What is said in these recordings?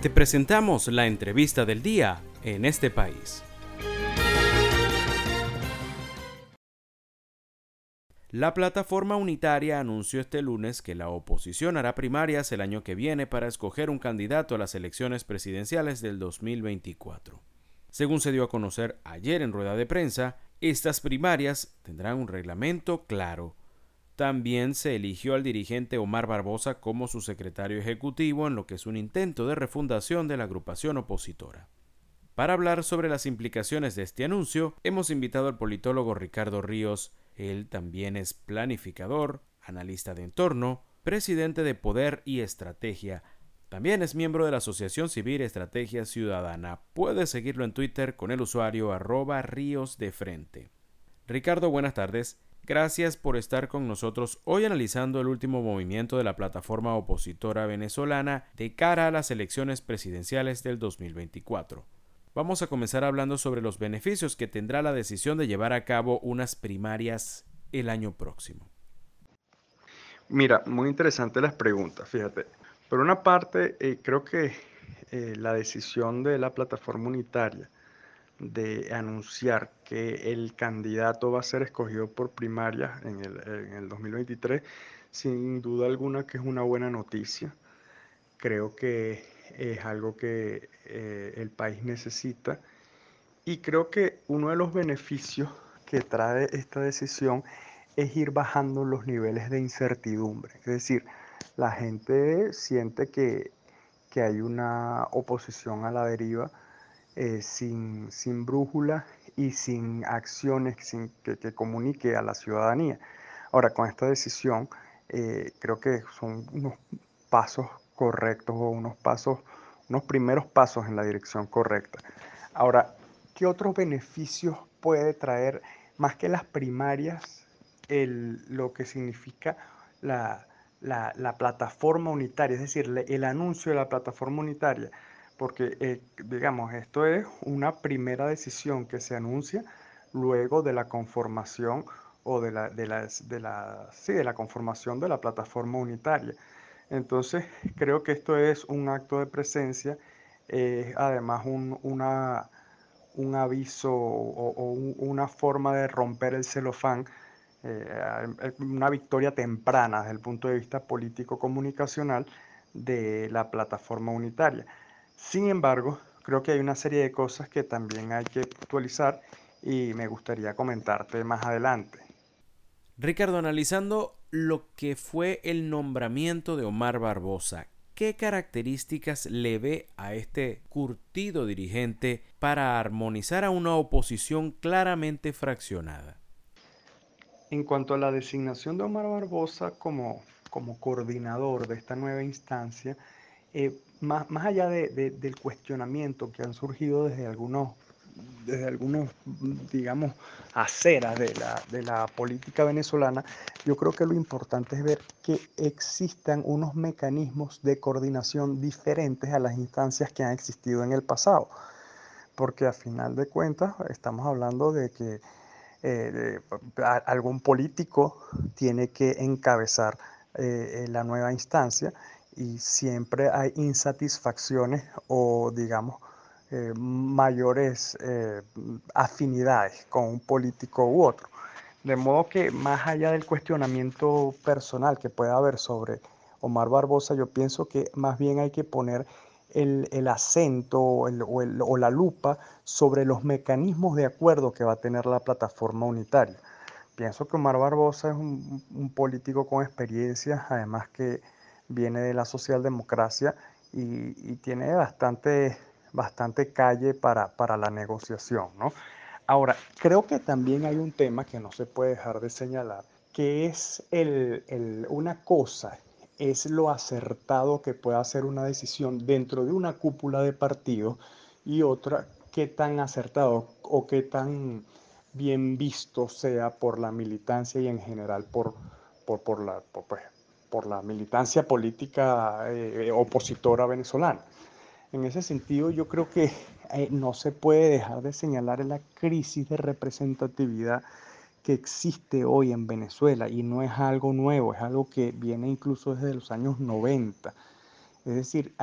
Te presentamos la entrevista del día en este país. La plataforma unitaria anunció este lunes que la oposición hará primarias el año que viene para escoger un candidato a las elecciones presidenciales del 2024. Según se dio a conocer ayer en rueda de prensa, estas primarias tendrán un reglamento claro. También se eligió al dirigente Omar Barbosa como su secretario ejecutivo en lo que es un intento de refundación de la agrupación opositora. Para hablar sobre las implicaciones de este anuncio, hemos invitado al politólogo Ricardo Ríos, él también es planificador, analista de entorno, presidente de Poder y Estrategia. También es miembro de la Asociación Civil Estrategia Ciudadana. Puede seguirlo en Twitter con el usuario arroba ríos frente. Ricardo, buenas tardes. Gracias por estar con nosotros hoy analizando el último movimiento de la plataforma opositora venezolana de cara a las elecciones presidenciales del 2024. Vamos a comenzar hablando sobre los beneficios que tendrá la decisión de llevar a cabo unas primarias el año próximo. Mira, muy interesante las preguntas, fíjate. Por una parte, eh, creo que eh, la decisión de la plataforma unitaria de anunciar que el candidato va a ser escogido por primarias en el, en el 2023, sin duda alguna que es una buena noticia. Creo que es algo que eh, el país necesita y creo que uno de los beneficios que trae esta decisión es ir bajando los niveles de incertidumbre. Es decir, la gente siente que, hay una oposición a la deriva eh, sin, brújula y sin acciones sin que, comunique a la ciudadanía. Ahora, con esta decisión, eh, creo que son unos pasos correctos o unos pasos, unos primeros pasos en la dirección correcta. Ahora, ¿qué otros beneficios puede traer más que las primarias lo que significa la, plataforma unitaria, es decir, el anuncio de la plataforma unitaria? Porque, eh, digamos, esto es una primera decisión que se anuncia luego de la conformación o de la, de de la, sí, de la conformación de la plataforma unitaria. Entonces, creo que esto es un acto de presencia, además un, una, un aviso o, una forma de romper el celofán, eh, una victoria temprana desde el punto de vista político-comunicacional de la plataforma unitaria. Sin embargo, creo que hay una serie de cosas que también hay que actualizar y me gustaría comentarte más adelante. Ricardo, analizando lo que fue el nombramiento de Omar Barbosa, ¿qué características le ve a este curtido dirigente para armonizar a una oposición claramente fraccionada? En cuanto a la designación de Omar Barbosa como, como coordinador de esta nueva instancia, eh, más, más, allá del cuestionamiento que han surgido desde algunos desde algunos, digamos, aceras de la, de la política venezolana, yo creo que lo importante es ver que existan unos mecanismos de coordinación diferentes a las instancias que han existido en el pasado. Porque a final de cuentas estamos hablando de que eh, algún político tiene que encabezar eh, la nueva instancia y siempre hay insatisfacciones o digamos eh, mayores eh, afinidades con un político u otro. De modo que más allá del cuestionamiento personal que pueda haber sobre Omar Barbosa, yo pienso que más bien hay que poner el, acento o, la lupa sobre los mecanismos de acuerdo que va a tener la plataforma unitaria. Pienso que Omar Barbosa es un, político con experiencia, además que viene de la socialdemocracia y, tiene bastante bastante calle para, la negociación, ¿no? Ahora, creo que también hay un tema que no se puede dejar de señalar, que es el, una cosa, es lo acertado que pueda hacer una decisión dentro de una cúpula de partido y otra, qué tan acertado o qué tan bien visto sea por la militancia y en general por, por, la, pues, por, la militancia política eh, opositora venezolana. En ese sentido, yo creo que eh, no se puede dejar de señalar la crisis de representatividad que existe hoy en Venezuela y no es algo nuevo, es algo que viene incluso desde los años 90. Es decir,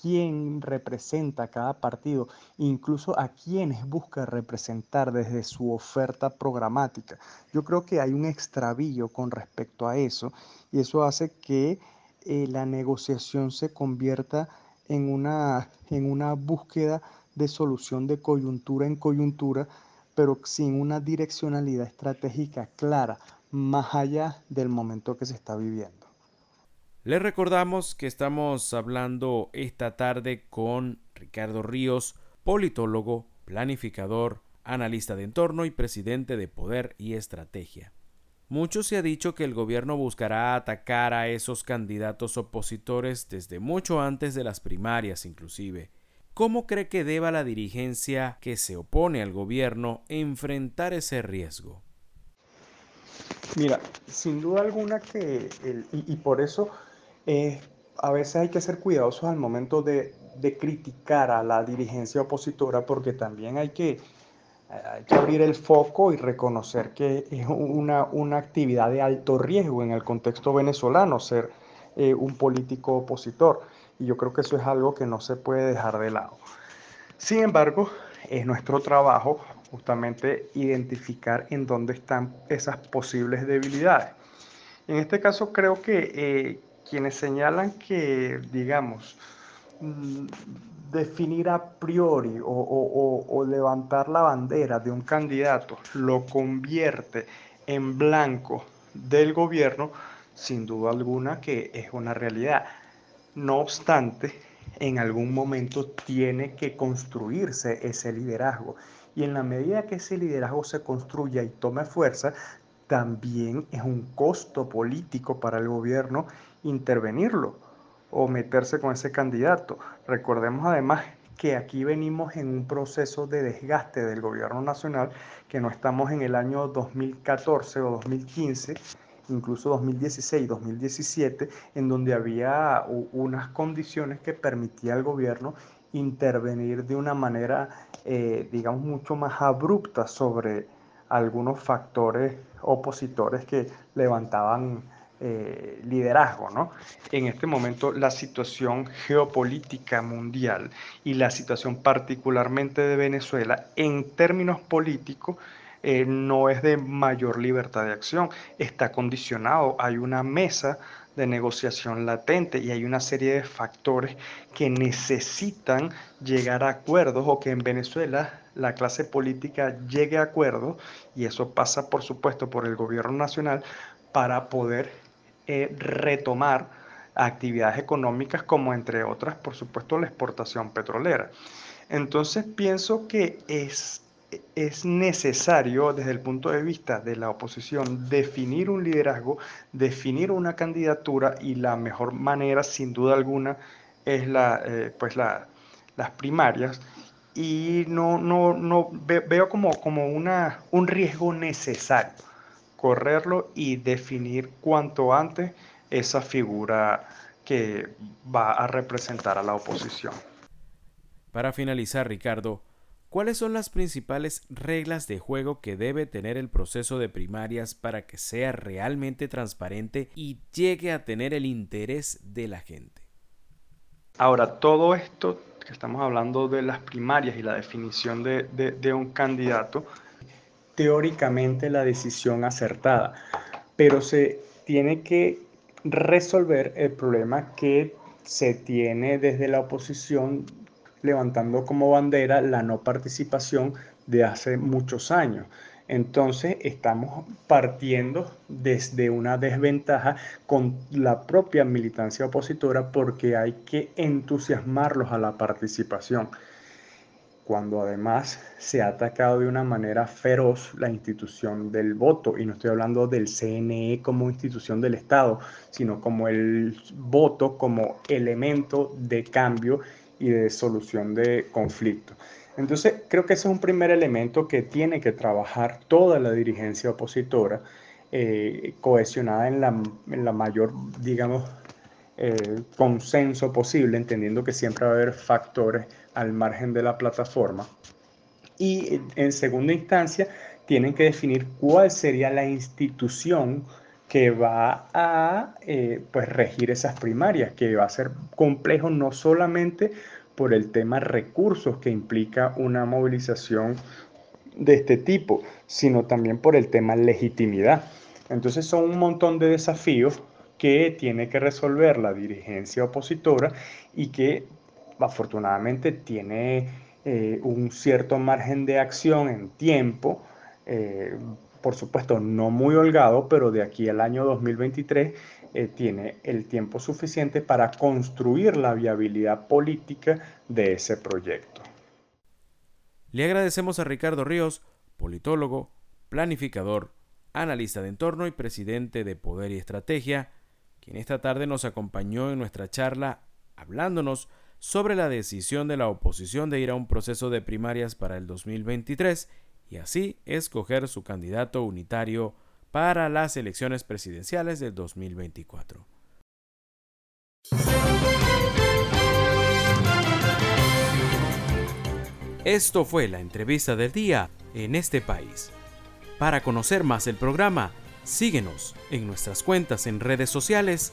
quién representa cada partido, incluso a quiénes busca representar desde su oferta programática. Yo creo que hay un extravío con respecto a eso y eso hace que eh, la negociación se convierta en una, en una búsqueda de solución de coyuntura en coyuntura, pero sin una direccionalidad estratégica clara, más allá del momento que se está viviendo. Les recordamos que estamos hablando esta tarde con Ricardo Ríos, politólogo, planificador, analista de entorno y presidente de Poder y Estrategia. Mucho se ha dicho que el gobierno buscará atacar a esos candidatos opositores desde mucho antes de las primarias inclusive. ¿Cómo cree que deba la dirigencia que se opone al gobierno enfrentar ese riesgo? Mira, sin duda alguna que, y por eso eh, a veces hay que ser cuidadosos al momento de, criticar a la dirigencia opositora porque también hay que, abrir el foco y reconocer que es una, actividad de alto riesgo en el contexto venezolano ser eh, un político opositor. Y yo creo que eso es algo que no se puede dejar de lado. Sin embargo, es nuestro trabajo justamente identificar en dónde están esas posibles debilidades. En este caso creo que eh, quienes señalan que, digamos, mm, definir a priori o, levantar la bandera de un candidato lo convierte en blanco del gobierno, sin duda alguna que es una realidad. No obstante, en algún momento tiene que construirse ese liderazgo. Y en la medida que ese liderazgo se construya y tome fuerza, también es un costo político para el gobierno intervenirlo o meterse con ese candidato. Recordemos además que aquí venimos en un proceso de desgaste del gobierno nacional, que no estamos en el año 2014 o 2015, incluso 2016, 2017, en donde había unas condiciones que permitía al gobierno intervenir de una manera, eh, digamos, mucho más abrupta sobre algunos factores opositores que levantaban eh, liderazgo, ¿no? En este momento la situación geopolítica mundial y la situación particularmente de Venezuela en términos políticos eh, no es de mayor libertad de acción, está condicionado, hay una mesa de negociación latente y hay una serie de factores que necesitan llegar a acuerdos o que en Venezuela la clase política llegue a acuerdos y eso pasa por supuesto por el gobierno nacional para poder eh, retomar actividades económicas como entre otras, por supuesto, la exportación petrolera. Entonces pienso que es, es necesario desde el punto de vista de la oposición definir un liderazgo, definir una candidatura y la mejor manera, sin duda alguna, es la, eh, pues la, las primarias y no, no, no veo como, como una, un riesgo necesario correrlo y definir cuanto antes esa figura que va a representar a la oposición. Para finalizar, Ricardo, ¿cuáles son las principales reglas de juego que debe tener el proceso de primarias para que sea realmente transparente y llegue a tener el interés de la gente? Ahora, todo esto que estamos hablando de las primarias y la definición de, de un candidato, teóricamente la decisión acertada, pero se tiene que resolver el problema que se tiene desde la oposición levantando como bandera la no participación de hace muchos años. Entonces estamos partiendo desde una desventaja con la propia militancia opositora porque hay que entusiasmarlos a la participación cuando además se ha atacado de una manera feroz la institución del voto, y no estoy hablando del CNE como institución del Estado, sino como el voto como elemento de cambio y de solución de conflictos. Entonces, creo que ese es un primer elemento que tiene que trabajar toda la dirigencia opositora, eh, cohesionada en la, en la mayor, digamos, eh, consenso posible, entendiendo que siempre va a haber factores al margen de la plataforma. Y en segunda instancia, tienen que definir cuál sería la institución que va a eh, pues regir esas primarias, que va a ser complejo no solamente por el tema recursos que implica una movilización de este tipo, sino también por el tema legitimidad. Entonces son un montón de desafíos que tiene que resolver la dirigencia opositora y que afortunadamente tiene eh, un cierto margen de acción en tiempo eh, por supuesto no muy holgado, pero de aquí al año 2023 eh, tiene el tiempo suficiente para construir la viabilidad política de ese proyecto. Le agradecemos a Ricardo Ríos, politólogo, planificador, analista de entorno y presidente de Poder y Estrategia, quien esta tarde nos acompañó en nuestra charla hablándonos sobre la decisión de la oposición de ir a un proceso de primarias para el 2023 y así escoger su candidato unitario para las elecciones presidenciales del 2024. Esto fue la entrevista del día en este país. Para conocer más el programa, síguenos en nuestras cuentas en redes sociales.